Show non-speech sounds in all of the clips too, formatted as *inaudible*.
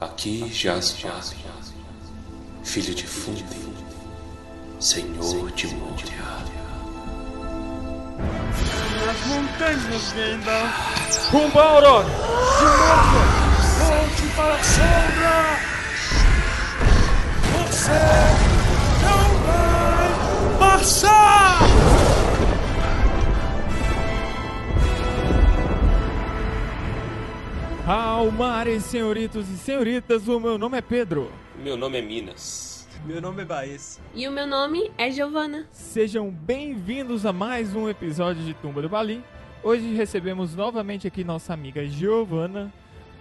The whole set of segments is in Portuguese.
Aqui jaz Jabe, filho de Fundi, senhor de Moria. As montanhas Gandalf! Rumba, Aurora! Silêncio! Volte para a sombra! Você não vai passar! Almares, senhoritos e senhoritas, o meu nome é Pedro. Meu nome é Minas. Meu nome é Baez. E o meu nome é Giovana. Sejam bem-vindos a mais um episódio de Tumba do Balim. Hoje recebemos novamente aqui nossa amiga Giovana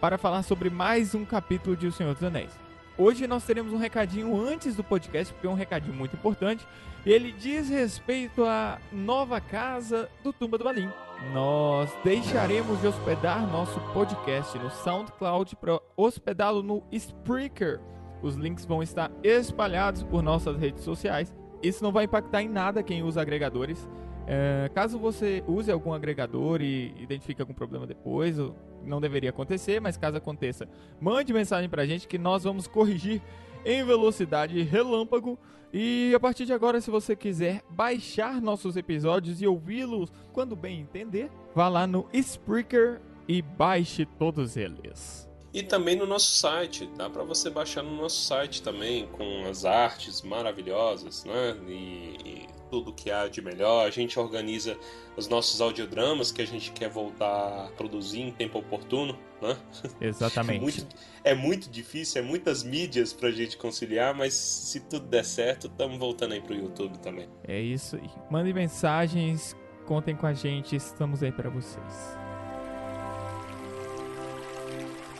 para falar sobre mais um capítulo de O Senhor dos Anéis. Hoje nós teremos um recadinho antes do podcast, porque é um recadinho muito importante. Ele diz respeito à nova casa do Tumba do Balim. Nós deixaremos de hospedar nosso podcast no SoundCloud para hospedá-lo no Spreaker. Os links vão estar espalhados por nossas redes sociais. Isso não vai impactar em nada quem usa agregadores. É, caso você use algum agregador e identifique algum problema depois, não deveria acontecer, mas caso aconteça, mande mensagem pra gente que nós vamos corrigir em velocidade relâmpago. E a partir de agora, se você quiser baixar nossos episódios e ouvi-los quando bem entender, vá lá no Spreaker e baixe todos eles. E também no nosso site, dá para você baixar no nosso site também, com as artes maravilhosas, né? E, e tudo que há de melhor. A gente organiza os nossos audiodramas que a gente quer voltar a produzir em tempo oportuno, né? *laughs* Exatamente. É muito, é muito difícil, é muitas mídias pra gente conciliar, mas se tudo der certo, estamos voltando aí pro YouTube também. É isso aí. Mandem mensagens, contem com a gente, estamos aí para vocês.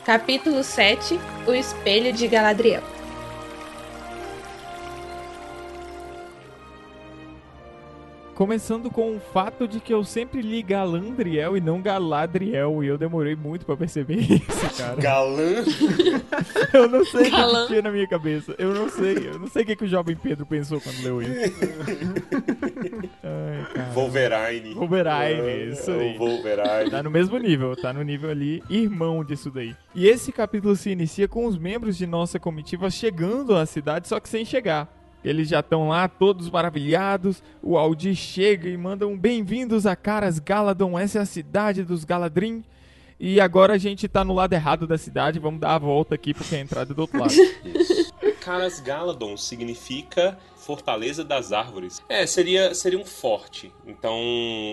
Capítulo 7 O Espelho de Galadriel. Começando com o fato de que eu sempre li Galandriel e não Galadriel, e eu demorei muito pra perceber *laughs* isso, cara. Galã? *laughs* Eu não sei o Galan. que tinha na minha cabeça. Eu não sei. Eu não sei o que, que o jovem Pedro pensou quando leu isso. *laughs* Ai, cara. Wolverine. Wolverine, isso aí. O Wolverine. Tá no mesmo nível, tá no nível ali, irmão disso daí. E esse capítulo se inicia com os membros de nossa comitiva chegando à cidade, só que sem chegar. Eles já estão lá, todos maravilhados. O Aldi chega e manda um bem-vindos a Caras Galadon. Essa é a cidade dos Galadrim. E agora a gente tá no lado errado da cidade. Vamos dar a volta aqui porque a entrada é do outro lado. *laughs* Caras Galadon significa Fortaleza das Árvores. É, seria, seria um forte. Então,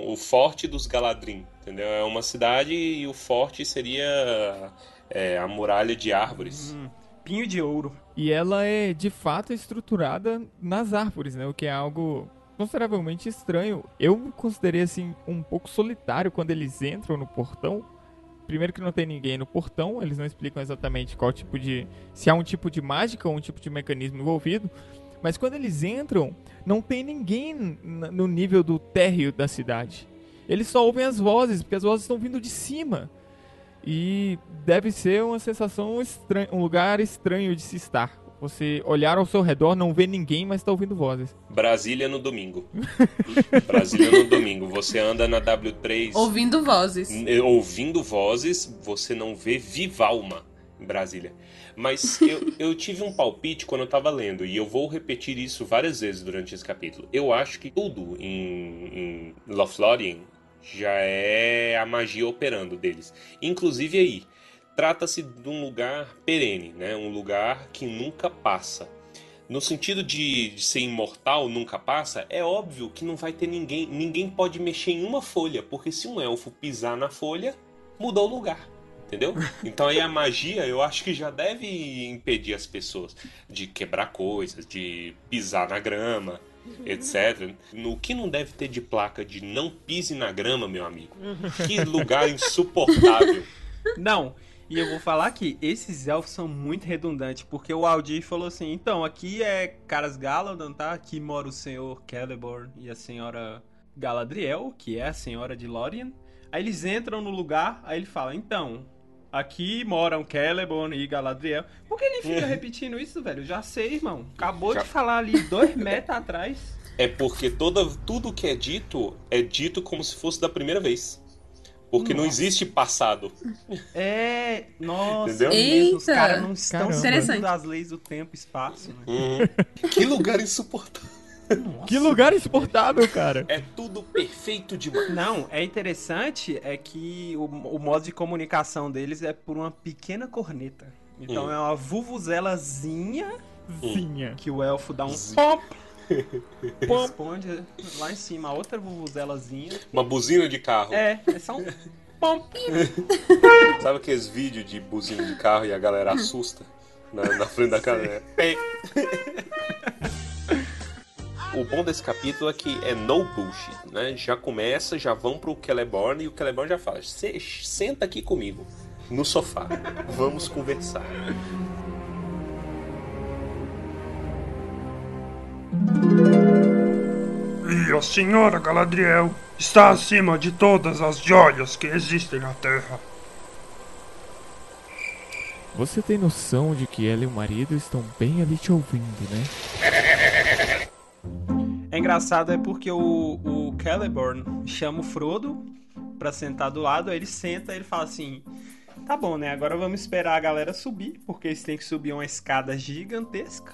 o forte dos Galadrim, entendeu? É uma cidade e o forte seria é, a muralha de árvores. Pinho de ouro. E ela é de fato estruturada nas árvores, né? O que é algo consideravelmente estranho. Eu considerei assim um pouco solitário quando eles entram no portão. Primeiro que não tem ninguém no portão, eles não explicam exatamente qual tipo de se há um tipo de mágica ou um tipo de mecanismo envolvido. Mas quando eles entram, não tem ninguém no nível do térreo da cidade. Eles só ouvem as vozes, porque as vozes estão vindo de cima. E deve ser uma sensação estranha, um lugar estranho de se estar. Você olhar ao seu redor, não vê ninguém, mas está ouvindo vozes. Brasília no domingo. *laughs* Brasília no domingo. Você anda na W3 Ouvindo vozes. n- ouvindo vozes, você não vê Vivalma em Brasília. Mas *laughs* eu, eu tive um palpite quando eu tava lendo, e eu vou repetir isso várias vezes durante esse capítulo. Eu acho que tudo em, em Lothlórien já é a magia operando deles. Inclusive aí, trata-se de um lugar perene, né? Um lugar que nunca passa. No sentido de, de ser imortal, nunca passa, é óbvio que não vai ter ninguém. Ninguém pode mexer em uma folha, porque se um elfo pisar na folha, mudou o lugar. Entendeu? Então aí a magia eu acho que já deve impedir as pessoas de quebrar coisas, de pisar na grama, etc. No que não deve ter de placa de não pise na grama, meu amigo. Que *laughs* lugar insuportável. Não, e eu vou falar que esses elfos são muito redundantes, porque o Aldir falou assim, então, aqui é Caras Galadon, tá? Aqui mora o senhor Celeborn e a senhora Galadriel, que é a senhora de Lórien. Aí eles entram no lugar, aí ele fala, então, aqui moram Celeborn e Galadriel. Por que ele fica repetindo isso, velho? Eu já sei, irmão. Acabou Já- de falar ali dois metros atrás. É porque toda, tudo que é dito é dito como se fosse da primeira vez. Porque não Nossa. existe passado. É, nossa, Entendeu? é mesmo, os Eita. caras não estão Caramba. seguindo Interessante. as leis do tempo e espaço, né? Uhum. que lugar insuportável. Que lugar insuportável, cara. É tudo perfeito demais. Não, é interessante é que o, o modo de comunicação deles é por uma pequena corneta. Então Hum. é uma vuvuzelazinha Zinha. que o elfo dá um Zi- pop, *laughs* responde lá em cima, outra vuvuzelazinha. Uma buzina de carro. É, é só um *laughs* pom. Sabe aqueles vídeos de buzina de carro e a galera assusta na, na frente da câmera? É. *laughs* O bom desse capítulo é que é no bullshit, né? Já começa, já vão pro Celeborn e o Celeborn já fala: "Cê senta aqui comigo, no sofá, vamos conversar. E a senhora Galadriel está acima de todas as joias que existem na Terra. Você tem noção de que ela e o marido estão bem ali te ouvindo, né? É engraçado é porque o, o Celeborn chama o Frodo pra sentar do lado, aí ele senta e ele fala assim: Tá bom, né? Agora vamos esperar a galera subir, porque eles têm que subir uma escada gigantesca.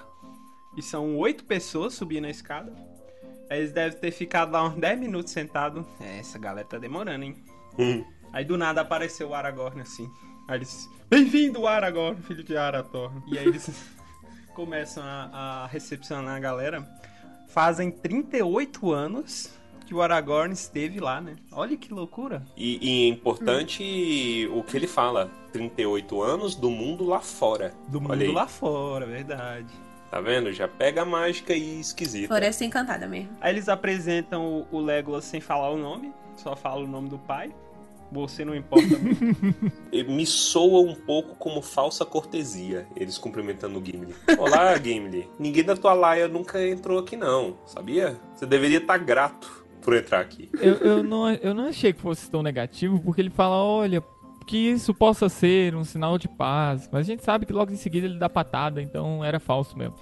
E são oito pessoas subindo a escada. Aí eles devem ter ficado lá uns 10 minutos sentados. É, essa galera tá demorando, hein? Hum. Aí do nada apareceu o Aragorn assim. Aí eles. Bem-vindo, Aragorn, filho de Arathorn. E aí eles *laughs* começam a, a recepcionar a galera. Fazem 38 anos que o Aragorn esteve lá, né? Olha que loucura. E, e é importante o que ele fala: 38 anos do mundo lá fora. Do Olha mundo aí. lá fora, verdade. Tá vendo? Já pega a mágica e esquisita. Floresta Encantada mesmo. Aí eles apresentam o, o Legolas sem falar o nome, só fala o nome do pai. Você não importa muito. *laughs* Me soa um pouco como falsa cortesia, eles cumprimentando o Gimli. Olá, *laughs* Gimli. Ninguém da tua laia nunca entrou aqui, não, sabia? Você deveria estar grato por entrar aqui. Eu, eu, não, eu não achei que fosse tão negativo, porque ele fala, olha, que isso possa ser um sinal de paz. Mas a gente sabe que logo em seguida ele dá patada, então era falso mesmo.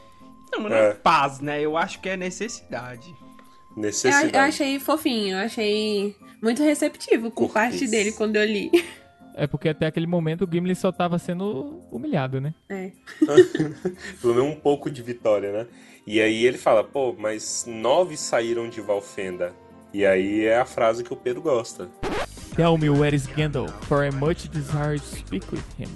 Não, mas não é É. paz, né? Eu acho que é necessidade. Eu, Necessidade. eu achei fofinho, eu achei muito receptivo Cortês. parte dele quando eu li. É porque até aquele momento o Gimli só tava sendo humilhado, né? É. *laughs* Pelo menos um pouco de vitória, né? E aí ele fala, pô, mas nove saíram de Valfenda. E aí é a frase que o Pedro gosta. Tell me where is Gandalf, for I much desire to speak with him.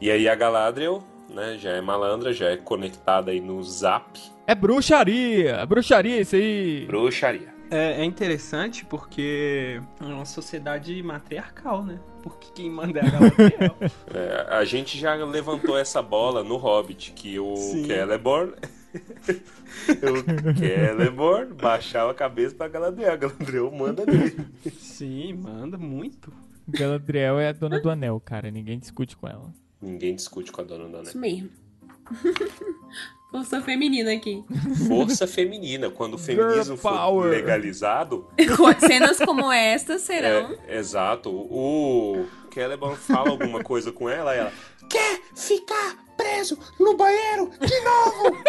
E aí a Galadriel, né, já é malandra, já é conectada aí no Zap. É bruxaria! É bruxaria isso aí! Bruxaria. É, é interessante porque é uma sociedade matriarcal, né? Porque quem manda é a Galadriel. *laughs* É, a gente já levantou essa bola no Hobbit, que o Sim. Celeborn. *laughs* o Celeborn baixava a cabeça pra Galadriel. A Galadriel manda nele. Sim, manda muito. Galadriel é a dona do anel, cara. Ninguém discute com ela. Ninguém discute com a dona da Isso Neve. mesmo. *laughs* Força feminina aqui. Força feminina. Quando o feminismo for legalizado, *laughs* Cenas como esta serão. é, exato, o Celeborn fala alguma coisa com ela e ela quer ficar preso no banheiro de novo.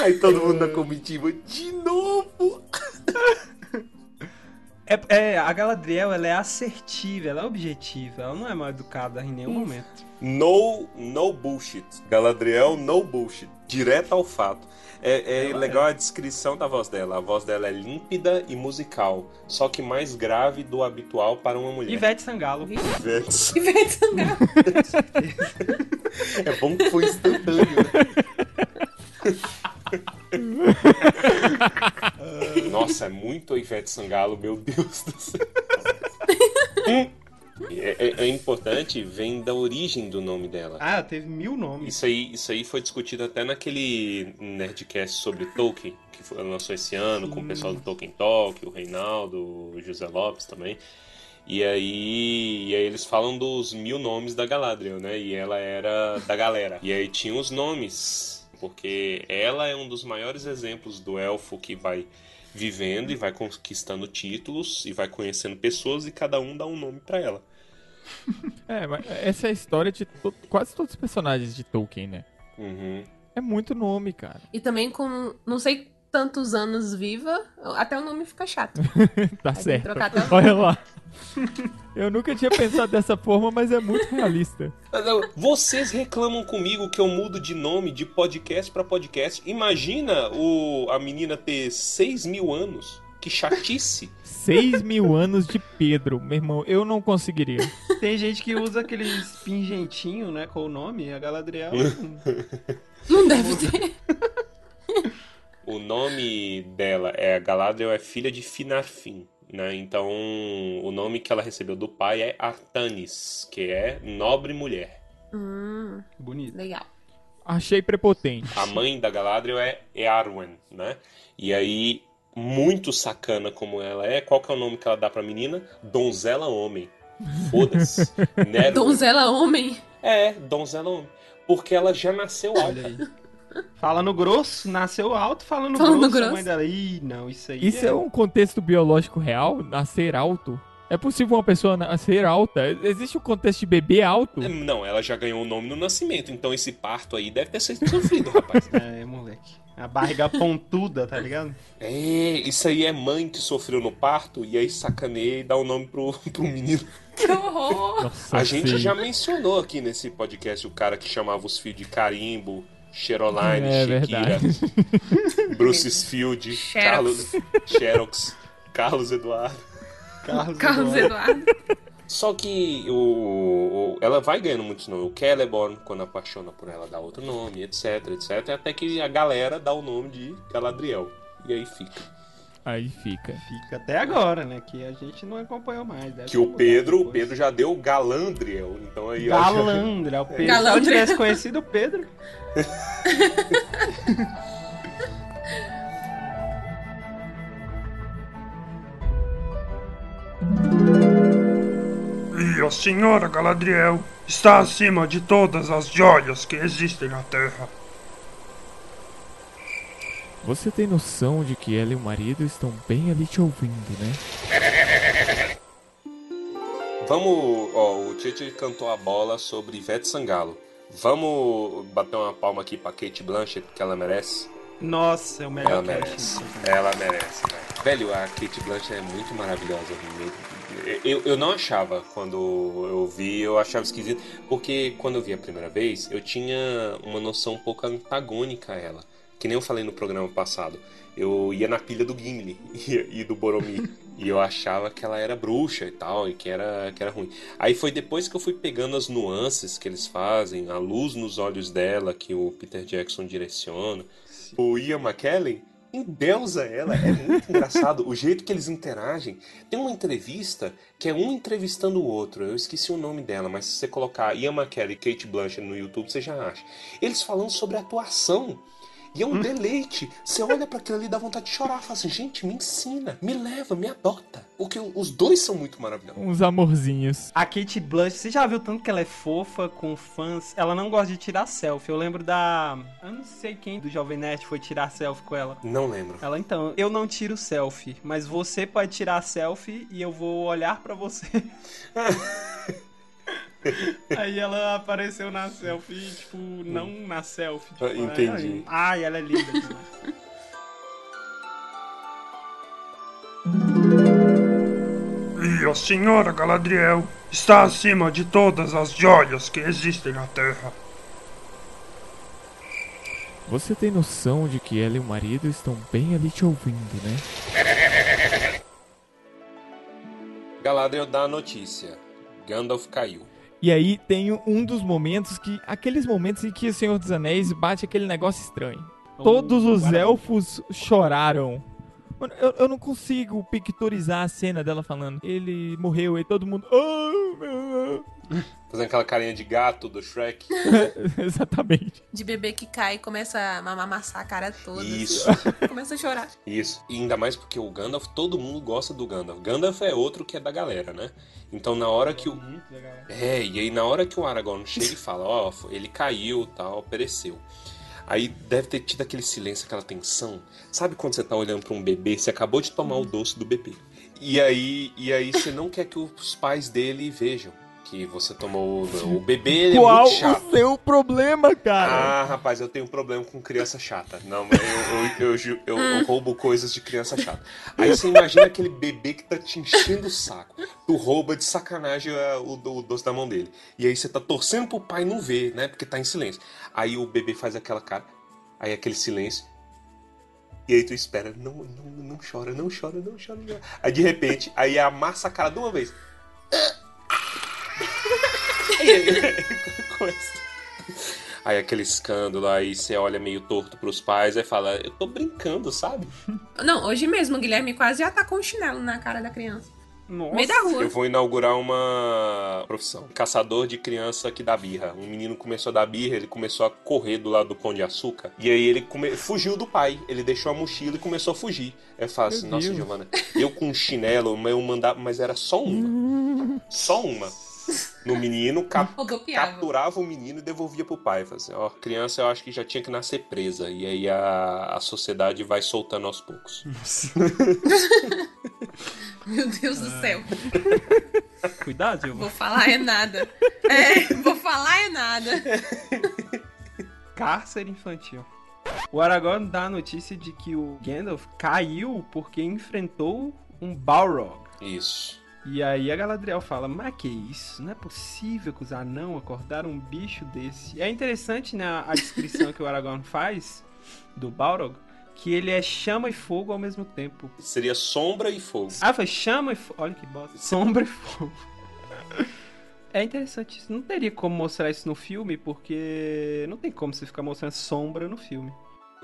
*laughs* Aí todo mundo na comitiva, de novo. *laughs* É, é, a Galadriel, ela é assertiva, ela é objetiva, ela não é mal educada em nenhum momento. No, no bullshit. Galadriel, no bullshit. Direto ao fato. É, é Ela legal a descrição da voz dela. A voz dela é límpida e musical, só que mais grave do habitual para uma mulher. Ivete Sangalo. Ivete. Ivete Sangalo. *laughs* É bom que foi instantâneo. *laughs* *laughs* Nossa, é muito Ivete Sangalo, meu Deus do céu. *laughs* É, é- é importante, vem da origem do nome dela. Ah, teve mil nomes. Isso aí, isso aí foi discutido até naquele Nerdcast sobre Tolkien, que foi, lançou esse ano, com o pessoal do Tolkien Talk, o Reinaldo, o José Lopes também. E aí, e aí eles falam dos mil nomes da Galadriel, né? E ela era da galera. E aí tinha os nomes, porque ela é um dos maiores exemplos do elfo que vai vivendo e vai conquistando títulos e vai conhecendo pessoas e cada um dá um nome pra ela. *laughs* É, mas essa é a história de to- quase todos os personagens de Tolkien, né? Uhum. É muito nome, cara. E também com. Não sei tantos anos viva, até o nome fica chato. *laughs* tá Aí certo. trocar até o Olha lá. Eu nunca tinha pensado dessa forma, mas é muito realista. Vocês reclamam comigo que eu mudo de nome de podcast pra podcast. Imagina o, a menina ter 6 mil anos. Que chatice. 6 mil anos de Pedro, meu irmão, eu não conseguiria. Tem gente que usa aqueles pingentinho, né, com o nome, a Galadriel. *laughs* Não deve ter. *laughs* O nome dela é Galadriel é filha de Finarfin, né? Então o nome que ela recebeu do pai é Artanis, que é nobre mulher. Hum, Bonito. legal. Achei prepotente. A mãe da Galadriel é Earwen, né? E aí muito sacana como ela é, qual que é o nome que ela dá pra menina? Donzela homem. Foda-se. *laughs* Donzela homem. É, donzela homem. Porque ela já nasceu Olha alta. Aí. Falando grosso, nasceu alto, falando, Falando grosso, grosso. a mãe dela. Ih, não, isso aí. Isso é um contexto biológico real? Nascer alto? É possível uma pessoa nascer alta? Existe um contexto de bebê alto? Não, ela já ganhou o nome no nascimento, então esse parto aí deve ter sido sofrido, rapaz. *laughs* É, moleque. A barriga pontuda, tá ligado? É, isso aí é mãe que sofreu no parto e aí sacaneia e dá o nome pro, pro menino. Que horror. Nossa, A gente feio. já mencionou aqui nesse podcast o cara que chamava os filhos de carimbo, Cheroline, É Shakira, verdade. *laughs* Bruce Field, Xerox. Carlos Xerox, Carlos Eduardo. Carlos, Carlos Eduardo. Eduardo. Só que o, o- ela vai ganhando muitos nomes. O Celeborn, quando apaixona por ela, dá outro nome, etc, etc. Até que a galera dá o nome de Galadriel. E aí fica. Aí fica. Fica até agora, né? Que a gente não acompanhou mais. deve Que o Pedro, o. Pedro já deu Galandriel. Então aí ó, já- Galandra, o Pedro. Se eu tivesse conhecido o Pedro. *laughs* E a senhora Galadriel está acima de todas as joias que existem na Terra. Você tem noção de que ela e o marido estão bem ali te ouvindo, né? Vamos, ó, o Tite cantou a bola sobre Ivete Sangalo. Vamos bater uma palma aqui pra Kate Blanchett, que ela merece. Nossa, é o melhor Ela merece. Ela merece. velho. Velho, a Kate Blanchett é muito maravilhosa. Eu, eu não achava quando eu vi, eu achava esquisito, porque quando eu vi a primeira vez, eu tinha uma noção um pouco antagônica a ela. Que nem eu falei no programa passado. Eu ia na pilha do Gimli *laughs* e, e do Boromir. e eu achava que ela era bruxa e tal, e que era, que era ruim. Aí foi depois que eu fui pegando as nuances que eles fazem, a luz nos olhos dela que o Peter Jackson direciona. O Ian McKellen endeusa ela, é muito *laughs* engraçado o jeito que eles interagem. Tem uma entrevista que é um entrevistando o outro, eu esqueci o nome dela, mas se você colocar Ian McKellen e Kate Blanchett no YouTube, você já acha. Eles falando sobre atuação. E é um deleite. Você olha pra aquilo ali e dá vontade de chorar. Fala assim, gente, me ensina, me leva, me adota. Porque os dois são muito maravilhosos. Uns amorzinhos. A Kate Blanchett, você já viu tanto que ela é fofa com fãs? Ela não gosta de tirar selfie. Eu lembro da. Eu não sei quem do Jovem Nerd foi tirar selfie com ela. Não lembro. Ela, então, eu não tiro selfie, mas você pode tirar selfie e eu vou olhar pra você. *laughs* *laughs* Aí ela apareceu na selfie, tipo, não na selfie. Tipo, Ah, entendi. Ai, ela é linda demais. E a senhora Galadriel está acima de todas as joias que existem na Terra. Você tem noção de que ela e o marido estão bem ali te ouvindo, né? Galadriel dá a notícia. Gandalf caiu. E aí tem um dos momentos que. Aqueles momentos em que o Senhor dos Anéis bate aquele negócio estranho. Todos os Guarda- elfos choraram. Mano, eu, eu não consigo pictorizar a cena dela falando. Ele morreu e todo mundo. "Ah, meu Deus." Fazendo aquela carinha de gato do Shrek. *laughs* Exatamente. De bebê que cai e começa a amassar a cara toda. assim. Isso. *laughs* Começa a chorar. Isso. E ainda mais porque o Gandalf, todo mundo gosta do Gandalf. Gandalf é outro que é da galera, né? Então na hora que o. É, e aí na hora que o Aragorn chega e fala, ó, ele caiu, tal, pereceu. Aí deve ter tido aquele silêncio, aquela tensão. Sabe quando você tá olhando pra um bebê, você acabou de tomar o doce do bebê. E aí, e aí você não quer que os pais dele vejam que você tomou o, o bebê, ele é Qual muito chato. o seu problema, cara? Ah, rapaz, eu tenho um problema com criança chata. Não, mas eu, eu, eu, eu- eu roubo coisas de criança chata. Aí você imagina aquele bebê que tá te enchendo o saco. Tu rouba de sacanagem ah, o, do- o doce da mão dele. E aí você tá torcendo pro pai não ver, né? Porque tá em silêncio. Aí o bebê faz aquela cara, aí aquele silêncio. E aí tu espera, não, não, não chora, não chora, não chora, não chora. Aí de repente, aí amassa a cara de uma vez. *laughs* Aí aquele escândalo, aí você olha meio torto pros pais, aí fala, eu tô brincando, sabe? Não, hoje mesmo o Guilherme quase já atacou um chinelo na cara da criança. Nossa. No meio da rua. Eu vou inaugurar uma profissão. Caçador de criança que dá birra. Um menino começou a dar birra, ele começou a correr do lado do pão de açúcar. E aí ele come- fugiu do pai. Ele deixou a mochila e começou a fugir. Aí eu falo assim, nossa. Giovana, eu com um chinelo, mas eu mandava, mas era só uma. Só uma. No menino, cap- Rodopiava. *laughs* capturava o menino e devolvia pro pai. Assim, ó, criança eu acho que já tinha que nascer presa. E aí a, a sociedade vai soltando aos poucos. *laughs* Meu Deus do céu. Cuidado, Giovanni. Vou falar é nada. É, vou falar é nada. Cárcere infantil. O Aragorn dá a notícia de que o Gandalf caiu porque enfrentou um Balrog. Isso. E aí a Galadriel fala, mas que isso? Não é possível que os anão acordaram um bicho desse. É interessante, né, a descrição que o Aragorn faz do Balrog, que ele é chama e fogo ao mesmo tempo. Seria sombra e fogo. Ah, foi chama e fogo. Olha que bosta. Sombra e fogo. É interessante isso. Não teria como mostrar isso no filme, porque não tem como você ficar mostrando sombra no filme.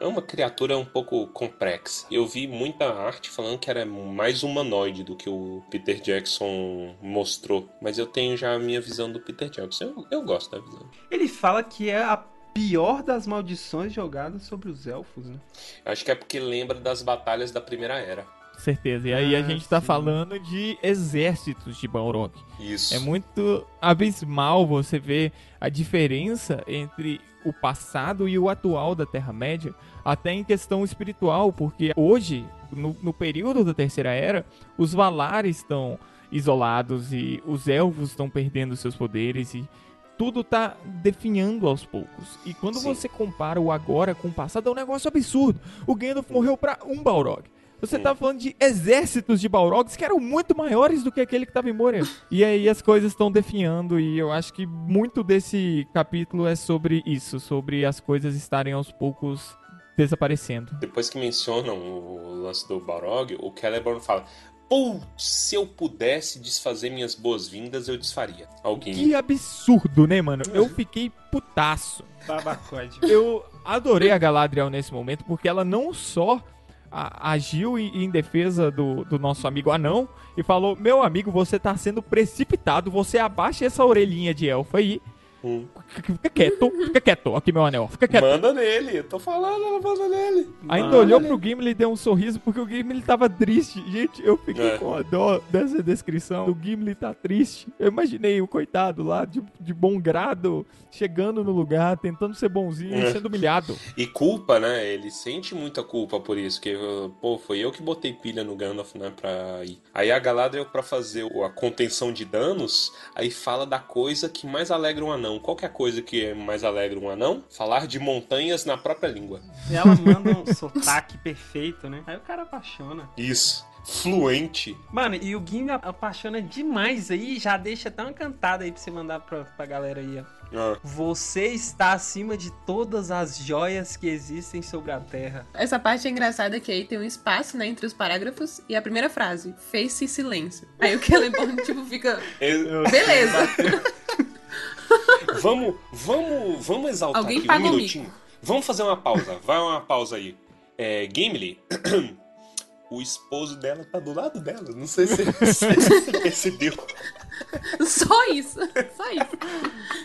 É uma criatura um pouco complexa. Eu vi muita arte falando que era mais humanoide do que o Peter Jackson mostrou. Mas eu tenho já a minha visão do Peter Jackson. Eu, eu gosto da visão. Ele fala que é a pior das maldições jogadas sobre os elfos, né? Acho que é porque lembra das batalhas da Primeira Era. Certeza. E aí a Ah, gente tá sim. falando de exércitos de Balrog. Isso. É muito abismal você ver a diferença entre o passado e o atual da Terra-média, até em questão espiritual, porque hoje, no, no período da Terceira Era, os Valares estão isolados e os elfos estão perdendo seus poderes e tudo tá definhando aos poucos. E quando Sim. você compara o agora com o passado, é um negócio absurdo. O Gandalf morreu pra um Balrog. Você tá falando de exércitos de Balrogs que eram muito maiores do que aquele que tava em Moria. E aí as coisas estão definhando e eu acho que muito desse capítulo é sobre isso, sobre as coisas estarem aos poucos desaparecendo. Depois que mencionam o lance do Balrog, o Celeborn fala: Putz, se eu pudesse desfazer minhas boas-vindas, eu desfaria. Alguém. Que absurdo, né, mano? Eu fiquei putaço. Babacode. Eu adorei a Galadriel nesse momento porque ela não só a- agiu em, em defesa do, do nosso amigo anão e falou: Meu amigo, você tá sendo precipitado, você abaixa essa orelhinha de elfo aí. Hum. Fica quieto, fica quieto. Aqui, meu anel, fica quieto. Manda nele, eu tô falando, ela manda nele. Ainda olhou pro Gimli e deu um sorriso porque o Gimli tava triste. Gente, eu fiquei É. com a dó dessa descrição. O Gimli tá triste. Eu imaginei o coitado lá, de, de bom grado, chegando no lugar, tentando ser bonzinho e É. sendo humilhado. E culpa, né? Ele sente muita culpa por isso, que, pô, foi eu que botei pilha no Gandalf, né, pra ir. Aí a Galadriel, pra fazer a contenção de danos, aí fala da coisa que mais alegra um anão. Qual que é a coisa que mais alegra um anão? Falar de montanhas na própria língua. Ela manda um sotaque perfeito, né? Aí o cara apaixona. Isso. Fluente. Mano, e o Gimli apaixona demais aí, já deixa até uma cantada aí pra você mandar pra, pra galera aí, ó. Ah, Você está acima de todas as joias que existem sobre a Terra. Essa parte é engraçada que aí tem um espaço, né, entre os parágrafos e a primeira frase, fez-se silêncio. Aí o Celeborn, *laughs* tipo, fica, eu- beleza. *laughs* vamos, vamos, vamos exaltar Alguém aqui um minutinho. Vamos fazer uma pausa. Vai uma pausa aí. É, Gimli, *clears throat* o esposo dela tá do lado dela. Não sei se *laughs* você percebeu. Só isso, só isso.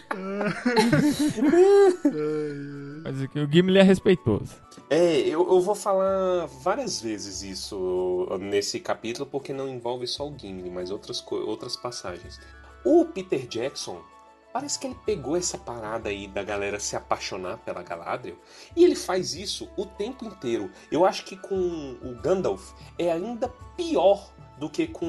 *laughs* Mas o Gimli é respeitoso. É, eu, eu vou falar várias vezes isso nesse capítulo, porque não envolve só o Gimli, mas outras, outras passagens. O Peter Jackson, parece que ele pegou essa parada aí da galera se apaixonar pela Galadriel, e ele faz isso o tempo inteiro. Eu acho que com o Gandalf é ainda pior do que com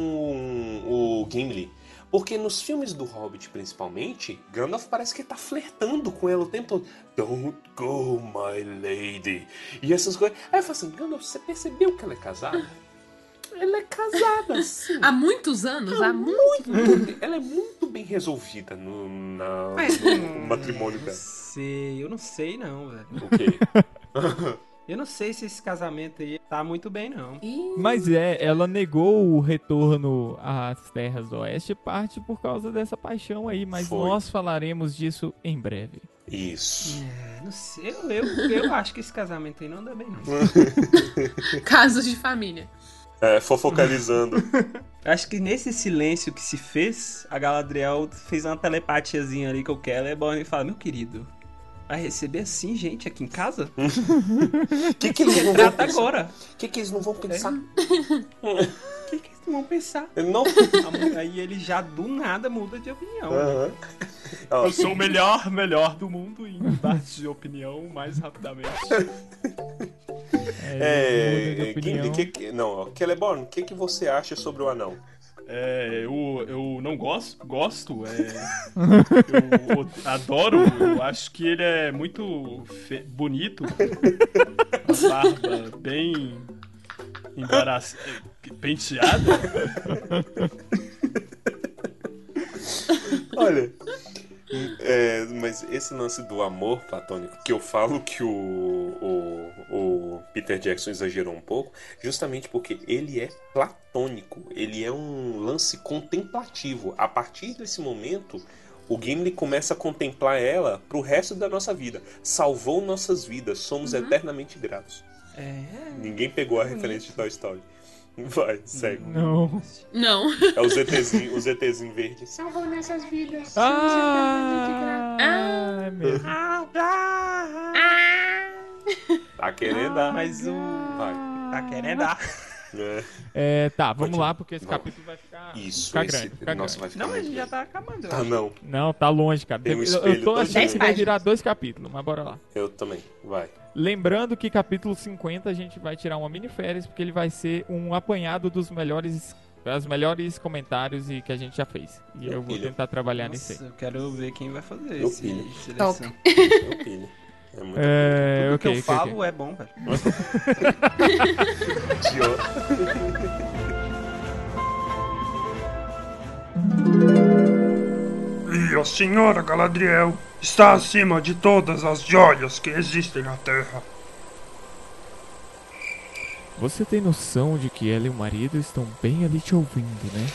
o Gimli. Porque nos filmes do Hobbit, principalmente, Gandalf parece que tá flertando com ela o tempo todo. Don't go, my lady. E essas coisas. Aí eu falo assim, Gandalf, você percebeu que ela é casada? Ela é casada, *laughs* sim. Há muitos anos, há muito. Muito- ela é muito bem resolvida no, na- no matrimônio dela. sei, eu não sei não, velho. O quê? *laughs* Eu não sei se esse casamento aí tá muito bem, não. Mas é, ela negou o retorno às terras do oeste, parte por causa dessa paixão aí, mas Foi. nós falaremos disso em breve. Isso. É, não sei, eu, eu, eu acho que esse casamento aí não dá bem, não. *laughs* Casos de família. É, fofocalizando. *laughs* Acho que nesse silêncio que se fez, a Galadriel fez uma telepatiazinha ali com o Celeborn e fala, meu querido, vai receber assim gente aqui em casa? *laughs* O que, que eles não vão pensar? agora. O que, que eles não vão pensar? O que, que eles vão pensar? Não. Aí ele já do nada muda de opinião. *laughs* Ó, Eu sou o melhor, melhor do mundo em mudar de opinião mais rapidamente. É, É, quem, opinião. que, que, não, Celeborn, o que, que você acha sobre o anão? É, eu, eu não gosto, gosto, é, *laughs* eu adoro, eu acho que ele é muito fe- bonito, a barba bem embaraç... penteada. Olha, é, mas esse lance do amor platônico, que eu falo que o, o, o Peter Jackson exagerou um pouco, justamente porque ele é platônico, ele é um lance contemplativo. A partir desse momento, o Gimli começa a contemplar ela pro resto da nossa vida. Salvou nossas vidas, somos eternamente gratos. É. Ninguém pegou a referência de Toy Story. *laughs* Vai, segue. Não. Não. É o ZTzinho, o ZTzinho verde. Salvou nossas vidas. Ah, Ah. é mesmo. Tá querendo dar. Mas o. Vai. Tá querendo dar. É, É, tá, vamos Continua. lá, porque esse Vamos. capítulo vai ficar, isso, ficar esse, grande. Ficar nossa, grande. vai ficar Não, mas muito já tá acabando. Tá acho. não, Não, tá longe, cara. Tem um eu, tô achando que vai virar dois capítulos, mas bora lá. eu também, vai. Lembrando que capítulo 50 a gente vai tirar uma mini férias, porque ele vai ser um apanhado dos melhores, das melhores comentários e que a gente já fez. E Meu eu vou filho. tentar trabalhar nisso Nossa, aí. eu quero ver quem vai fazer Meu esse filho. seleção. Eu pilho. *laughs* É muito É, Tudo ok, que eu ok, falo ok. é bom, velho. *laughs* idiota. E a senhora Galadriel está acima de todas as joias que existem na Terra. Você tem noção de que ela e o marido estão bem ali te ouvindo, né?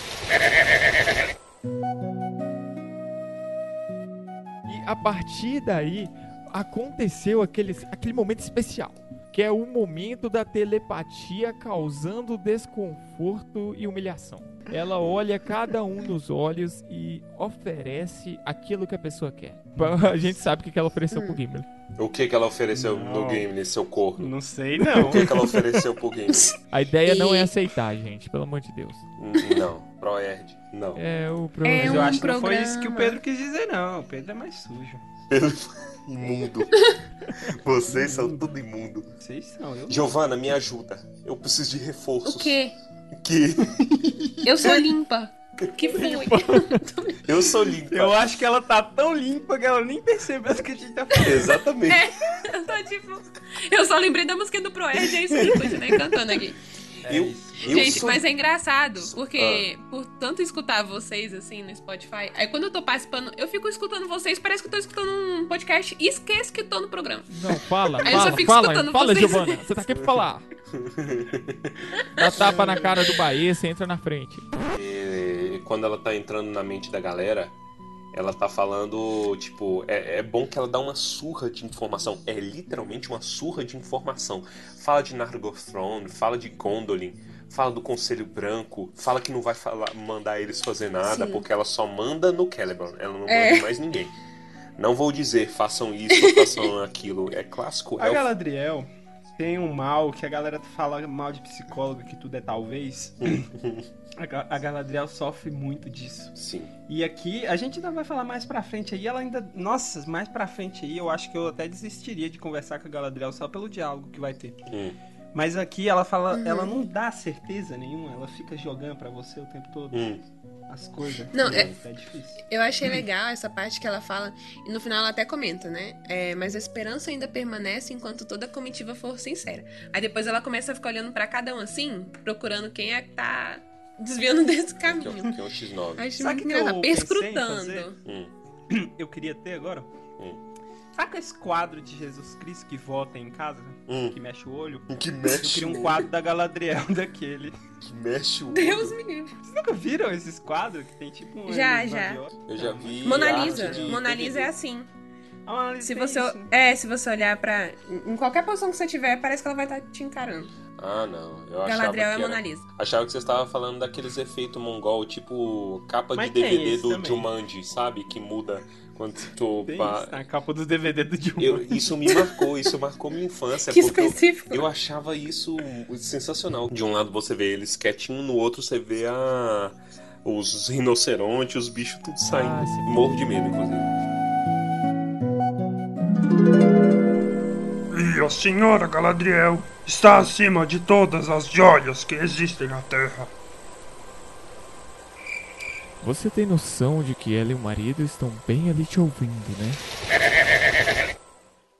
E a partir daí aconteceu aquele, aquele momento especial, que é o momento da telepatia causando desconforto e humilhação. Ela olha cada um nos olhos e oferece aquilo que a pessoa quer. *laughs* A gente sabe o que que ela ofereceu pro Gimli. O que que ela ofereceu no Não. game, nesse seu corno? Não sei, não. O que que ela ofereceu pro game? A ideia não é E- aceitar, gente, pelo amor de Deus. Não, Proerd, não. É o É problema. Mas eu um acho que não foi isso que o programa. Pedro quis dizer, não. O Pedro é mais sujo. Imundo. *laughs* Vocês são tudo imundo. Vocês são, eu. Giovana, me ajuda. Eu preciso de reforços. O quê? Que? Eu sou limpa. Que foi? *laughs* Eu sou limpa. Eu acho que ela tá tão limpa que ela nem percebeu o que a gente tá falando. Exatamente. Eu tô tipo. Eu só lembrei da música do Proerd, é isso aí, continuei cantando aqui. Eu, eu Gente, sou... mas é engraçado, porque por tanto escutar vocês assim no Spotify, aí quando eu tô participando, eu fico escutando vocês, parece que eu tô escutando um podcast e esqueço que tô no programa. Não, fala, *laughs* Aí eu só fala, fico fala, escutando fala, vocês. Giovana. Você tá aqui pra falar. *laughs* Dá tapa na cara do Bahia, você entra na frente. E quando ela tá entrando na mente da galera, ela tá falando, tipo, é, é bom que ela dá uma surra de informação. É literalmente uma surra de informação. Fala de Nargothrond, Throne, fala de Gondolin, fala do Conselho Branco, fala que não vai falar- mandar eles fazer nada, Sim. porque ela só manda no Celeborn, ela não É. manda em mais ninguém. Não vou dizer façam isso, façam *laughs* aquilo. É clássico. A É o... Galadriel tem um mal que a galera fala mal de psicólogo, que tudo é talvez. a, Ga- a Galadriel sofre muito disso. Sim. E aqui, a gente ainda vai falar mais pra frente aí, ela ainda. Nossa, mais pra frente aí, eu acho que eu até desistiria de conversar com a Galadriel só pelo diálogo que vai ter. Hum. Mas aqui ela fala, ela não dá certeza nenhuma, ela fica jogando pra você o tempo todo. Hum. As coisas. Não, é- é difícil. Eu achei legal essa parte que ela fala, e no final ela até comenta, né? É, mas a esperança ainda permanece enquanto toda a comitiva for sincera. Aí depois ela começa a ficar olhando pra cada um assim, procurando quem é que tá desviando *laughs* desse Que é caminho. o, que é o X9. Acho Sabe muito que eu engraçado. pensei em Perscrutando. fazer? Hum. Eu queria ter agora. Hum. Sabe com esse quadro de Jesus Cristo que vota em casa? Hum. Que mexe o olho? *laughs* Que Eu mexe queria um quadro da Galadriel *laughs* daquele. Que mexe o Deus olho. me livre. Vocês nunca viram esses quadros que tem tipo um. Já, já. Eu já vi. Mona Lisa. de Mona Lisa é assim. A Mona Lisa Se você, isso. é, se você olhar pra. Em qualquer posição que você tiver, parece que ela vai estar te encarando. Ah, não. Eu achava Galadriel é que era- Mona Lisa. Achava que você estava falando daqueles efeitos mongol, tipo capa Mas de DVD do também. Jumanji, sabe? Que muda quando tu... Tem pa- isso, na capa dos DVD do Dilma. Eu- isso me marcou, isso marcou minha infância. que porque eu- específico. Eu achava isso sensacional. De um lado você vê eles quietinho, no outro você vê a os rinocerontes, os bichos tudo saindo. Ah, sim. Morro de medo, inclusive. E a senhora Galadriel está acima de todas as joias que existem na Terra. Você tem noção de que ela e o marido estão bem ali te ouvindo, né?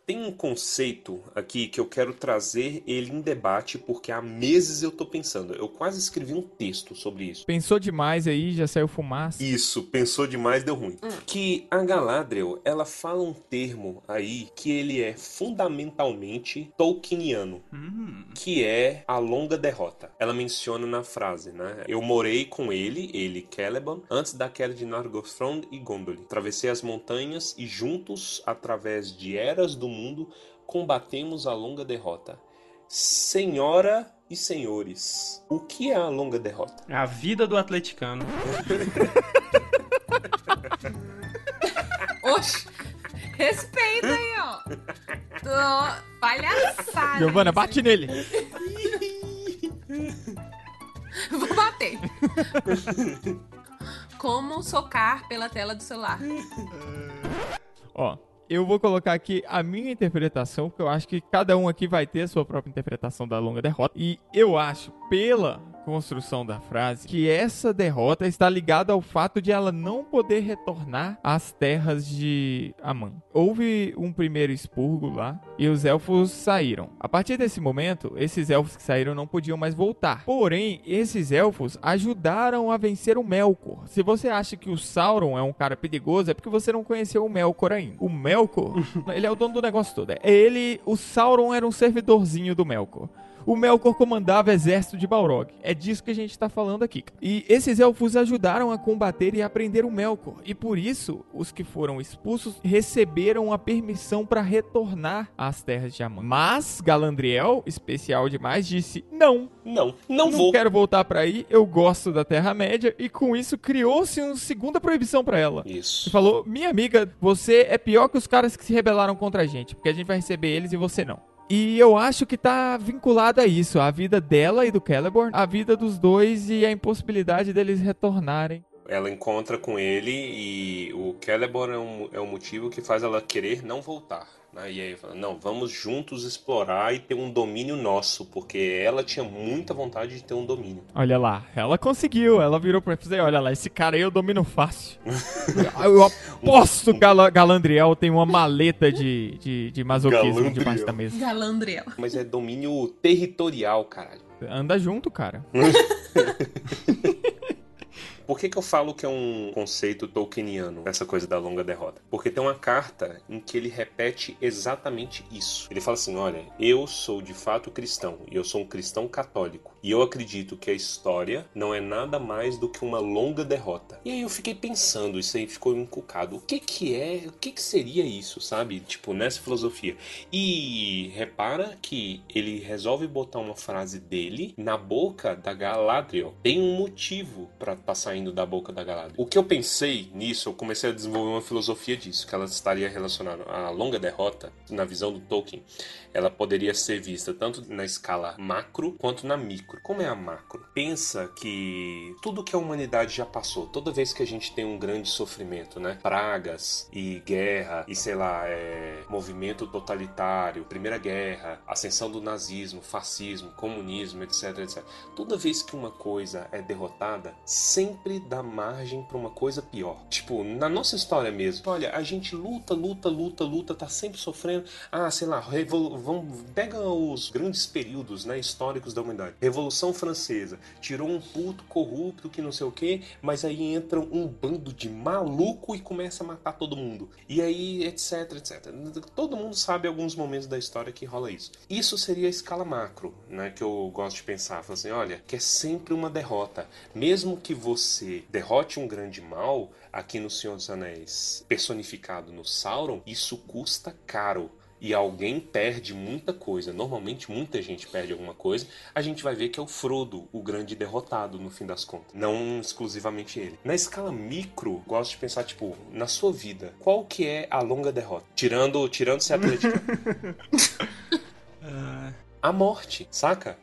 Tem um conceito aqui que eu quero trazer ele em debate porque há meses eu tô pensando. Eu quase escrevi um texto sobre isso. Pensou demais aí, já saiu fumaça. Isso, pensou demais, deu ruim. Que a Galadriel, ela fala um termo aí que ele é fundamentalmente tolkieniano, Hum, que é a longa derrota. Ela menciona na frase, né? Eu morei com ele, ele Celeborn, antes da queda de Nargothrond e Gondolin. Atravessei as montanhas e juntos, através de eras do mundo, combatemos a longa derrota. Senhora e senhores, o que é a longa derrota? a vida do atleticano. *laughs* Oxi! Respeita aí, ó. Tô... Palhaçada. Giovana, bate nele. *laughs* Vou bater. Como socar pela tela do celular. Ó, eu vou colocar aqui a minha interpretação, porque eu acho que cada um aqui vai ter a sua própria interpretação da longa derrota. E eu acho, pela construção da frase, que essa derrota está ligada ao fato de ela não poder retornar às terras de Aman. Houve um primeiro expurgo lá e os elfos saíram. A partir desse momento, esses elfos que saíram não podiam mais voltar. Porém, esses elfos ajudaram a vencer o Melkor. Se você acha que o Sauron é um cara perigoso, é porque você não conheceu o Melkor ainda. O Melkor, *laughs* ele é o dono do negócio todo. É Ele, o Sauron era um servidorzinho do Melkor. O Melkor comandava o exército de Balrog. É disso que a gente tá falando aqui. cara. E esses elfos ajudaram a combater e aprender o Melkor. E por isso, os que foram expulsos receberam a permissão para retornar às terras de Aman. Mas Galandriel, especial demais, disse: "Não, Não, não, não vou. quero voltar para aí. Eu gosto da Terra-média." E com isso criou-se uma segunda proibição para ela. Isso. falou: Minha amiga, você é pior que os caras que se rebelaram contra a gente, porque a gente vai receber eles e você não. E eu acho que tá vinculado a isso, a vida dela e do Celeborn, a vida dos dois e a impossibilidade deles retornarem. Ela encontra com ele e o Celeborn é um, é um motivo que faz ela querer não voltar. Né? E aí fala, não, vamos juntos explorar e ter um domínio nosso, porque ela tinha muita vontade de ter um domínio. Olha lá, ela conseguiu, ela virou pra dizer, olha lá, esse cara aí eu domino fácil. *laughs* eu aposto que Gala- Galandriel tem uma maleta de, de, de masoquismo Galandriel. debaixo da mesa. Galandriel. Mas é domínio territorial, caralho. Anda junto, cara. *laughs* Por que, que eu falo que é um conceito tolkieniano, essa coisa da longa derrota? Porque tem uma carta em que ele repete exatamente isso. Ele fala assim: olha, eu sou de fato cristão, e eu sou um cristão católico. E eu acredito que a história não é nada mais do que uma longa derrota. E aí eu fiquei pensando, isso aí ficou encucado. O que que é, o que que seria isso, sabe? Tipo, nessa filosofia. E repara que ele resolve botar uma frase dele na boca da Galadriel. Tem um motivo pra estar saindo da boca da Galadriel. O que eu pensei nisso, eu comecei a desenvolver uma filosofia disso, que ela estaria relacionada à longa derrota, na visão do Tolkien. Ela poderia ser vista tanto na escala macro quanto na micro. Micro. Como é a macro? Pensa que tudo que a humanidade já passou, toda vez que a gente tem um grande sofrimento, né? Pragas e guerra e sei lá, é, movimento totalitário, Primeira Guerra, ascensão do nazismo, fascismo, comunismo, etc, etc. Toda vez que uma coisa é derrotada, sempre dá margem para uma coisa pior. Tipo, na nossa história mesmo. Olha, a gente luta, luta, luta, luta, tá sempre sofrendo. Ah, sei lá, vamos, pega os grandes períodos né, históricos da humanidade. Revolução Francesa. Tirou um puto corrupto que não sei o que, mas aí entra um bando de maluco e começa a matar todo mundo. E aí, etc, etc. Todo mundo sabe alguns momentos da história que rola isso. Isso seria a escala macro, né? Que eu gosto de pensar. Assim, olha, que é sempre uma derrota. Mesmo que você derrote um grande mal, aqui no Senhor dos Anéis, personificado no Sauron, isso custa caro e alguém perde muita coisa, normalmente muita gente perde alguma coisa, a gente vai ver que é o Frodo, o grande derrotado no fim das contas, não exclusivamente ele. Na escala micro, gosto de pensar tipo, na sua vida, qual que é a longa derrota? Tirando, tirando se *laughs* atlético. a morte, saca?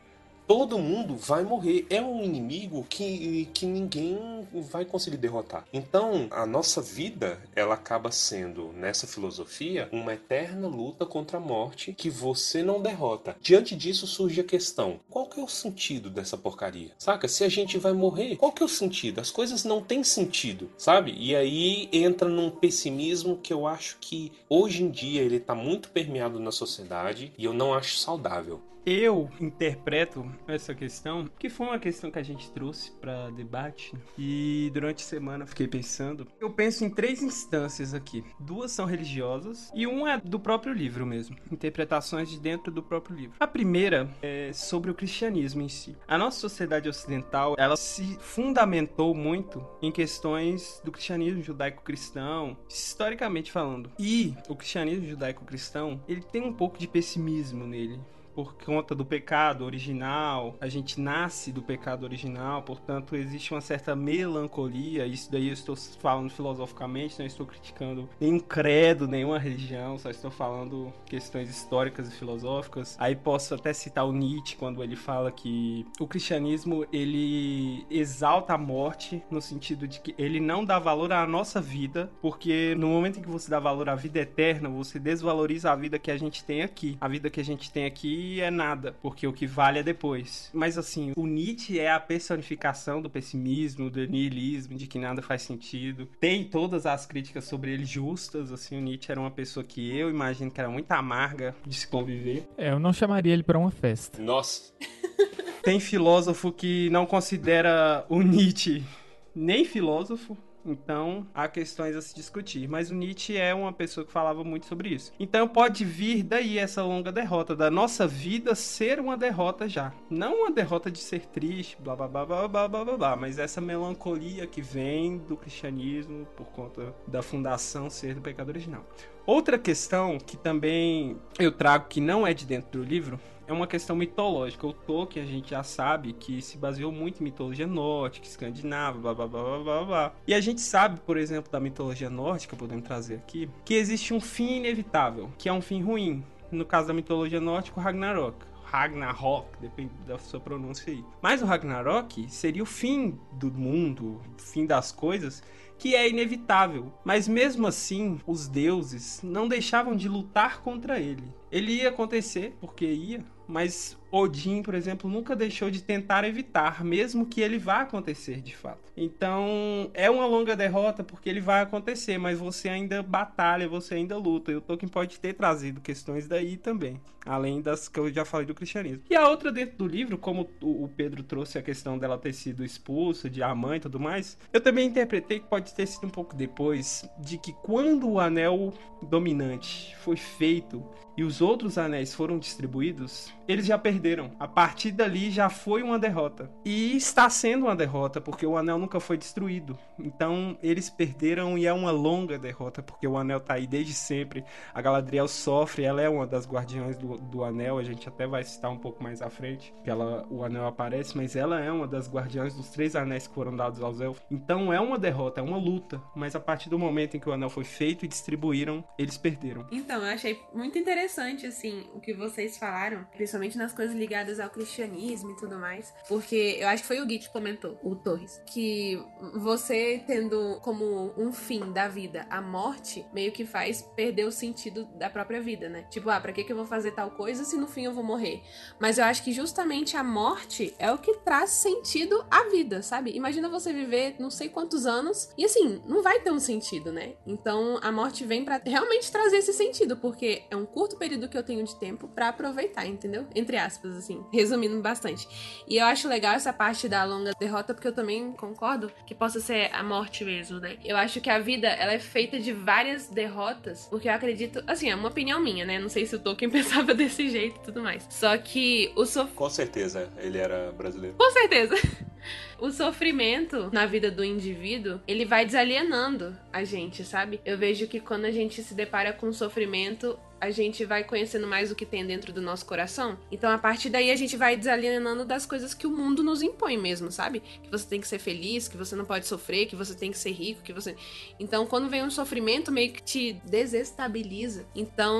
Todo mundo vai morrer. É um inimigo que, que ninguém vai conseguir derrotar. Então, a nossa vida, ela acaba sendo, nessa filosofia, uma eterna luta contra a morte que você não derrota. Diante disso surge a questão: qual que é o sentido dessa porcaria? Saca? Se a gente vai morrer, qual que é o sentido? As coisas não têm sentido, sabe? E aí entra num pessimismo que eu acho que hoje em dia ele tá muito permeado na sociedade e eu não acho saudável. Eu interpreto essa questão, que foi uma questão que a gente trouxe para debate, e durante a semana fiquei pensando. Eu penso em três instâncias aqui. Duas são religiosas e uma é do próprio livro mesmo, interpretações de dentro do próprio livro. A primeira é sobre o cristianismo em si. A nossa sociedade ocidental, ela se fundamentou muito em questões do cristianismo judaico-cristão, historicamente falando. E o cristianismo judaico-cristão, ele tem um pouco de pessimismo nele por conta do pecado original, a gente nasce do pecado original, portanto existe uma certa melancolia. Isso daí eu estou falando filosoficamente, não estou criticando nenhum credo, nenhuma religião, só estou falando questões históricas e filosóficas. Aí posso até citar o Nietzsche quando ele fala que o cristianismo ele exalta a morte no sentido de que ele não dá valor à nossa vida, porque no momento em que você dá valor à vida eterna, você desvaloriza a vida que a gente tem aqui. A vida que a gente tem aqui é nada, porque o que vale é depois. Mas assim, o Nietzsche é a personificação do pessimismo, do niilismo, de que nada faz sentido. Tem todas as críticas sobre ele justas, assim, o Nietzsche era uma pessoa que eu imagino que era muito amarga de se conviver. É, eu não chamaria ele para uma festa. Nossa. Tem filósofo que não considera o Nietzsche nem filósofo, então, há questões a se discutir. Mas o Nietzsche é uma pessoa que falava muito sobre isso. Então, pode vir daí essa longa derrota, da nossa vida ser uma derrota já. Não uma derrota de ser triste, blá blá blá blá blá blá blá, blá mas essa melancolia que vem do cristianismo por conta da fundação ser do pecado original. Outra questão que também eu trago que não é de dentro do livro é uma questão mitológica. O Tolkien a gente já sabe que se baseou muito em mitologia nórdica, escandinava, blá blá blá blá blá. E a gente sabe, por exemplo, da mitologia nórdica, podemos trazer aqui, que existe um fim inevitável, que é um fim ruim. No caso da mitologia nórdica, o Ragnarok. Ragnarok, depende da sua pronúncia aí. Mas o Ragnarok seria o fim do mundo, o fim das coisas, que é inevitável. Mas mesmo assim, os deuses não deixavam de lutar contra ele. Ele ia acontecer, porque ia, mas Odin, por exemplo, nunca deixou de tentar evitar, mesmo que ele vá acontecer de fato. Então, é uma longa derrota porque ele vai acontecer, mas você ainda batalha, você ainda luta. E o Tolkien pode ter trazido questões daí também, além das que eu já falei do cristianismo. E a outra dentro do livro, como o Pedro trouxe a questão dela ter sido expulsa, de a mãe e tudo mais, eu também interpretei que pode ter sido um pouco depois de que quando o anel dominante foi feito e os outros anéis foram distribuídos, eles já perderam. A partir dali já foi uma derrota. E está sendo uma derrota, porque o anel nunca foi destruído. Então eles perderam e é uma longa derrota, porque o anel tá aí desde sempre. A Galadriel sofre, ela é uma das guardiãs do, do anel, a gente até vai citar um pouco mais à frente, que ela, o anel aparece, mas ela é uma das guardiãs dos três anéis que foram dados aos elfos. Então é uma derrota, é uma luta, mas a partir do momento em que o anel foi feito e distribuíram, eles perderam. Então, eu achei muito interessante, assim, o que vocês falaram, principalmente nas coisas coisas ligadas ao cristianismo e tudo mais. Porque eu acho que foi o Gui que comentou, o Torres, que você tendo como um fim da vida a morte, meio que faz perder o sentido da própria vida, né? Tipo, ah, pra que, que eu vou fazer tal coisa se no fim eu vou morrer? Mas eu acho que justamente a morte é o que traz sentido à vida, sabe? Imagina você viver não sei quantos anos e assim, não vai ter um sentido, né? Então a morte vem para realmente trazer esse sentido, porque é um curto período que eu tenho de tempo para aproveitar, entendeu? Entre aspas, assim, resumindo bastante. E eu acho legal essa parte da longa derrota, porque eu também concordo que possa ser a morte mesmo, né? Eu acho que a vida, ela é feita de várias derrotas, porque eu acredito, assim, é uma opinião minha, né? Não sei se o Tolkien *laughs* pensava desse jeito e tudo mais. Só que o sof... Com certeza, ele era brasileiro. Com certeza. *laughs* O sofrimento na vida do indivíduo, ele vai desalienando a gente, sabe? Eu vejo que quando a gente se depara com sofrimento, a gente vai conhecendo mais o que tem dentro do nosso coração. Então, a partir daí, a gente vai desalienando das coisas que o mundo nos impõe mesmo, sabe? Que você tem que ser feliz, que você não pode sofrer, que você tem que ser rico, que você. Então, quando vem um sofrimento, meio que te desestabiliza. Então,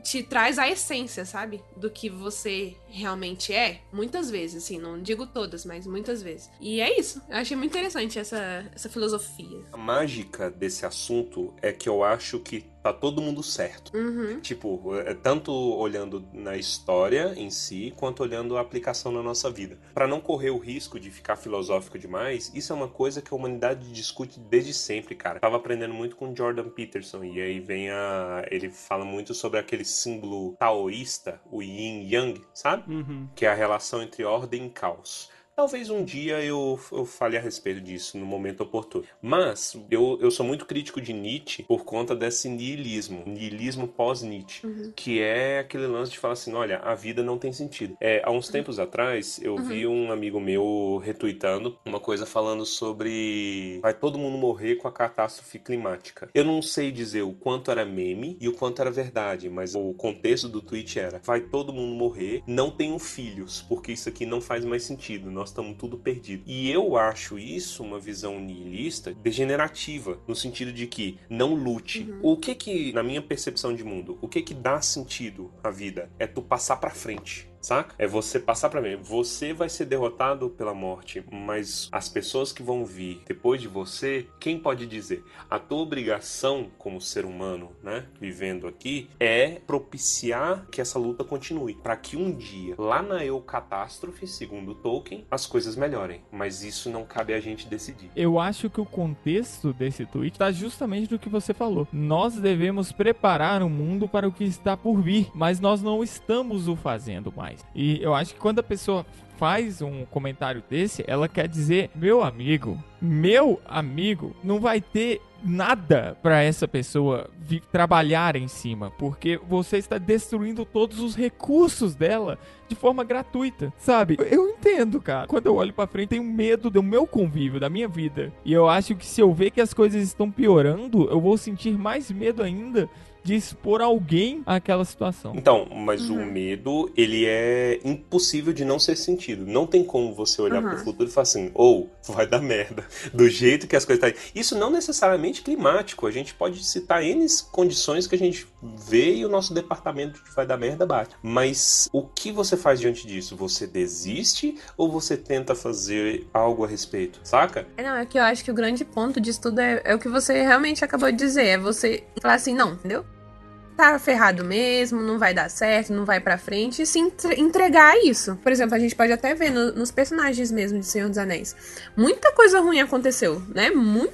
te traz a essência, sabe? Do que você realmente é. Muitas vezes, assim, não digo todas, mas muitas vezes. E é isso. Eu achei muito interessante essa, essa filosofia. A mágica desse assunto é que eu acho que tá todo mundo certo. Uhum. Tipo, é, tanto olhando na história em si, quanto olhando a aplicação na nossa vida. Para não correr o risco de ficar filosófico demais, isso é uma coisa que a humanidade discute desde sempre, cara. tava aprendendo muito com Jordan Peterson, e aí vem a. Ele fala muito sobre aquele símbolo taoísta, o yin yang, sabe? Uhum. Que é a relação entre ordem e caos. Talvez um dia eu, eu fale a respeito disso no momento oportuno. Mas eu, eu sou muito crítico de Nietzsche por conta desse niilismo, niilismo pós-Nietzsche, que é aquele lance de falar assim: olha, a vida não tem sentido. É, há uns tempos atrás eu vi um amigo meu retweetando uma coisa falando sobre vai todo mundo morrer com a catástrofe climática. Eu não sei dizer o quanto era meme e o quanto era verdade, mas o contexto do tweet era: vai todo mundo morrer, não tenham filhos, porque isso aqui não faz mais sentido. Nós estamos tudo perdido. E eu acho isso uma visão nihilista degenerativa, no sentido de que não lute. O que que, na minha percepção de mundo, o que que dá sentido à vida? É tu passar pra frente. Saca? É você passar pra mim. Você vai ser derrotado pela morte, mas as pessoas que vão vir depois de você, quem pode dizer? A tua obrigação como ser humano, né, vivendo aqui, é propiciar que essa luta continue, para que um dia, lá na eucatástrofe, segundo Tolkien, as coisas melhorem. Mas isso não cabe a gente decidir. Eu acho que o contexto desse tweet está justamente no que você falou. Nós devemos preparar o mundo para o que está por vir, mas nós não estamos o fazendo mais. E eu acho que quando a pessoa faz um comentário desse, ela quer dizer: meu amigo, meu amigo, não vai ter nada para essa pessoa trabalhar em cima, porque você está destruindo todos os recursos dela de forma gratuita, sabe? Eu entendo, cara. Quando eu olho pra frente, tenho medo do meu convívio, da minha vida. E eu acho que se eu ver que as coisas estão piorando, eu vou sentir mais medo ainda de expor alguém àquela situação. Então, mas o medo, ele é impossível de não ser sentido. Não tem como você olhar Uhum. pro futuro e falar assim, ou vai dar merda. *laughs* Do jeito que as coisas estão. Isso não necessariamente climático. A gente pode citar N condições que a gente vê e o nosso departamento de vai dar merda bate. Mas o que você faz diante disso? Você desiste ou você tenta fazer algo a respeito? Saca? É, não, é que eu acho que o grande ponto disso tudo é, é o que você realmente acabou de dizer. É você falar assim, não, entendeu? Tá ferrado mesmo, não vai dar certo, não vai pra frente, e se entre- entregar a isso. Por exemplo, a gente pode até ver no- nos personagens mesmo de Senhor dos Anéis. Muita coisa ruim aconteceu, né? Muita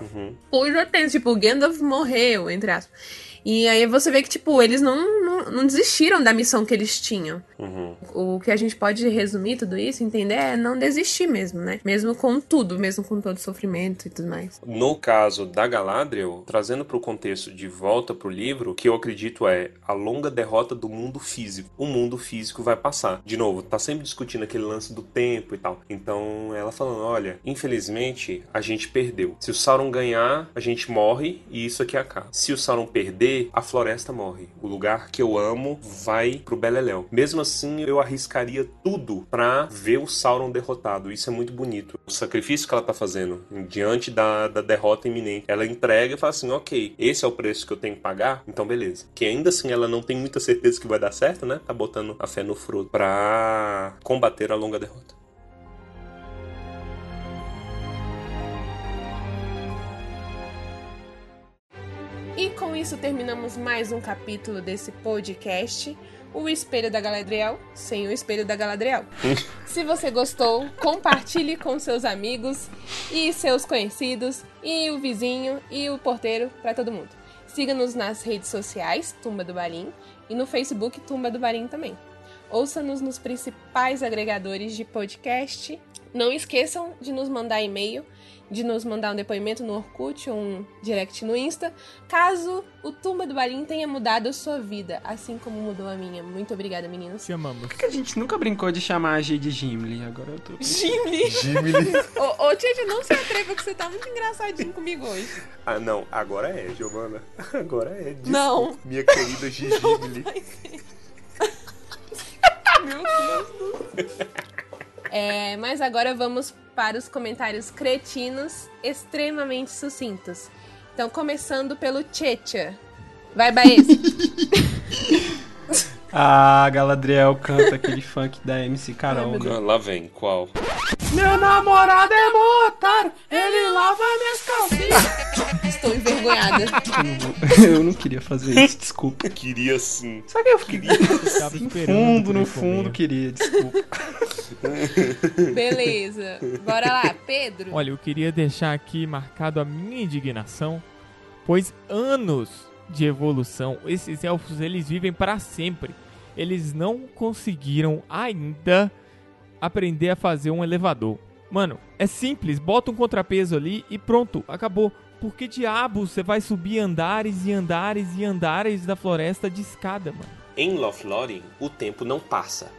Uhum. coisa tensa. Tipo, o Gandalf morreu, entre aspas. E aí você vê que, tipo, eles não, não, não desistiram da missão que eles tinham. Uhum. O que a gente pode resumir tudo isso, entender, é não desistir mesmo, né? Mesmo com tudo, mesmo com todo o sofrimento e tudo mais. No caso da Galadriel, trazendo para o contexto de volta pro livro, que eu acredito é a longa derrota do mundo físico. O mundo físico vai passar. De novo, tá sempre discutindo aquele lance do tempo e tal. Então, ela falando, olha, infelizmente, a gente perdeu. Se o Sauron ganhar, a gente morre e isso aqui acaba. Se o Sauron perder, a floresta morre. O lugar que eu amo vai pro Beleléu. Mesmo assim, eu arriscaria tudo pra ver o Sauron derrotado. Isso é muito bonito. O sacrifício que ela tá fazendo diante da, da derrota iminente. Ela entrega e fala assim: ok, esse é o preço que eu tenho que pagar, então beleza. Que ainda assim ela não tem muita certeza que vai dar certo, né? Tá botando a fé no Frodo pra combater a longa derrota. E com isso terminamos mais um capítulo desse podcast. O Espelho da Galadriel sem o Espelho da Galadriel. *laughs* Se você gostou, compartilhe com seus amigos e seus conhecidos, e o vizinho e o porteiro para todo mundo. Siga-nos nas redes sociais, Tumba do Barim, e no Facebook, Tumba do Barim também. Ouça-nos nos principais agregadores de podcast. Não esqueçam de nos mandar e-mail de nos mandar um depoimento no Orkut ou um direct no Insta, caso o Tumba do Barim tenha mudado a sua vida, assim como mudou a minha. Muito obrigada, meninos. Te amamos. Por que a gente nunca brincou de chamar a G de Gimli? Agora eu tô. Gimli! Gimli. *laughs* ô, ô, Tchê, não se atreva que você tá muito engraçadinho comigo hoje. Ah, não, agora é, Giovana. *laughs* Agora é. Desculpa, Não. Minha querida Gigimli. *laughs* Meu Deus do céu. É, mas agora vamos para os comentários cretinos extremamente sucintos. Então, começando pelo Tchetcha. Vai, Baez. *laughs* Ah, Galadriel canta aquele *laughs* funk da MC Carol. Ah, Lá vem, qual? Meu namorado é mó otário, ele lava minhas calcinhas. *laughs* Estou envergonhada. Eu não queria fazer isso, desculpa. Queria sim. Só que eu queria. Esperando fundo, no fundo, queria, desculpa. *laughs* Beleza. Bora lá, Pedro. Olha, eu queria deixar aqui marcado a minha indignação, pois anos de evolução, esses elfos eles vivem para sempre. Eles não conseguiram ainda aprender a fazer um elevador. Mano, é simples, bota um contrapeso ali e pronto, acabou. Por que diabo você vai subir andares e andares e andares da floresta de escada, mano? Em Lothlórien, o tempo não passa.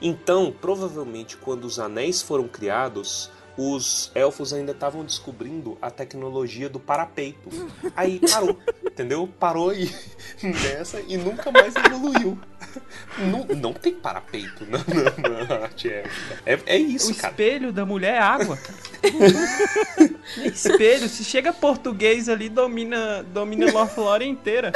Então, provavelmente, quando os anéis foram criados, os elfos ainda estavam descobrindo a tecnologia do parapeito. Aí parou, *laughs* entendeu? Parou aí *laughs* nessa e nunca mais evoluiu. Não, não tem parapeito na, na, na arte élfica. É, é O isso, cara. espelho da mulher é água. *laughs* espelho, se chega português ali, domina, domina Lothlórien inteira.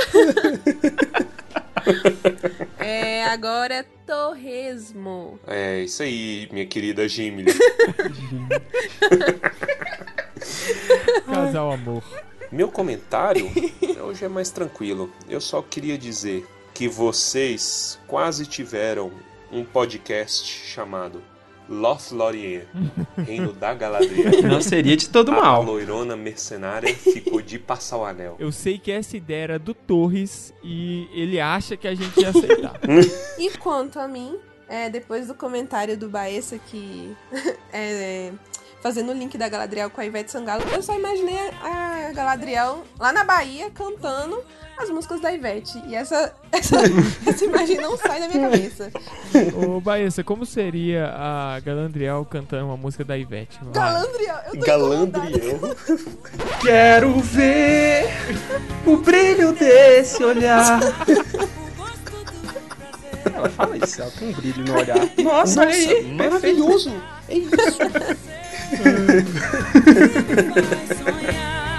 *laughs* É, agora Torresmo. É isso aí, minha querida Gimli. *laughs* Casal amor. Meu comentário hoje é mais tranquilo. Eu só queria dizer que vocês quase tiveram um podcast chamado Lothlórien, *laughs* Reino da Galadriel. Não seria de todo A mal. loirona mercenária ficou de passar o anel. Eu sei que essa ideia era do Torres e ele acha que a gente ia aceitar. *laughs* E quanto a mim, é, depois do comentário do Baessa que *laughs* é, fazendo o link da Galadriel com a Ivete Sangalo, eu só imaginei a Galadriel lá na Bahia cantando as músicas da Ivete. E essa, *laughs* essa, essa imagem não sai da minha cabeça. Ô, Baessa, como seria a Galandriel cantando uma música da Ivete? Vai. Galandriel, eu tô Galandriel. *laughs* Quero ver o brilho desse olhar. Ela fala isso, ela tem um brilho no olhar. Nossa, olha aí, maravilhoso. É isso. *laughs* うん。*laughs*